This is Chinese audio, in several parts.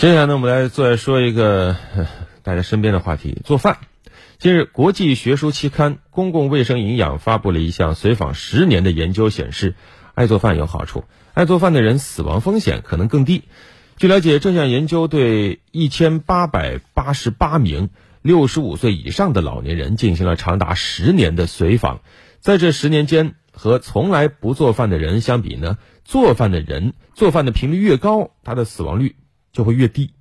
接下来呢，我们来再说一个大家身边的话题——做饭。近日，国际学术期刊《公共卫生营养》发布了一项随访十年的研究，显示，爱做饭有好处，爱做饭的人死亡风险可能更低。据了解，这项研究对一千八百八十八名六十五岁以上的老年人进行了长达十年的随访，在这十年间，和从来不做饭的人相比呢，做饭的人做饭的频率越高，他的死亡率就会越低。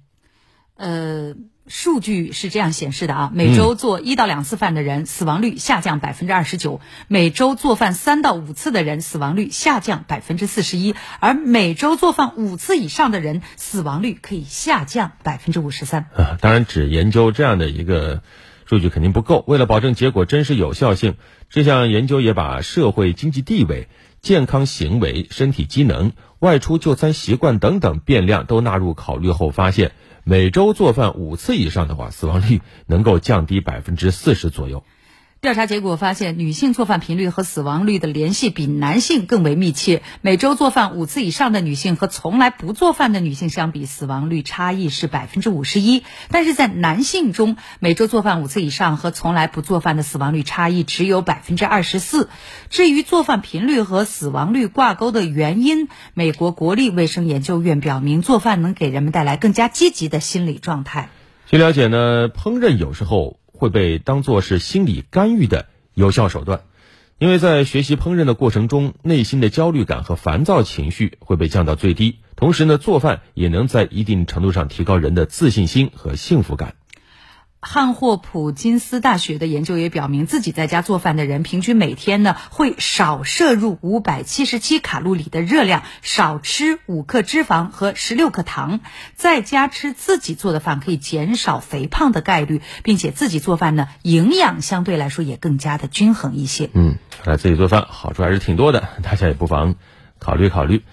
呃。数据是这样显示的啊，每周做一到两次饭的人死亡率下降百分之二十九，每周做饭三到五次的人死亡率下降百分之四十一，而每周做饭五次以上的人死亡率可以下降百分之五十三。啊，当然只研究这样的一个数据肯定不够，为了保证结果真实有效性，这项研究也把社会经济地位、健康行为、身体机能、外出就餐习惯等等变量都纳入考虑后发现。每周做饭五次以上的话，死亡率能够降低百分之四十左右。调查结果发现，女性做饭频率和死亡率的联系比男性更为密切。每周做饭五次以上的女性和从来不做饭的女性相比，死亡率差异是百分之五十一。但是在男性中，每周做饭五次以上和从来不做饭的死亡率差异只有百分之二十四。至于做饭频率和死亡率挂钩的原因，美国国立卫生研究院表明，做饭能给人们带来更加积极的心理状态。据了解呢，烹饪有时候。会被当作是心理干预的有效手段，因为在学习烹饪的过程中，内心的焦虑感和烦躁情绪会被降到最低。同时呢，做饭也能在一定程度上提高人的自信心和幸福感。汉霍普金斯大学的研究也表明，自己在家做饭的人，平均每天呢会少摄入五百七十七卡路里的热量，少吃五克脂肪和十六克糖。在家吃自己做的饭，可以减少肥胖的概率，并且自己做饭呢，营养相对来说也更加的均衡一些。嗯，来自己做饭好处还是挺多的，大家也不妨考虑考虑。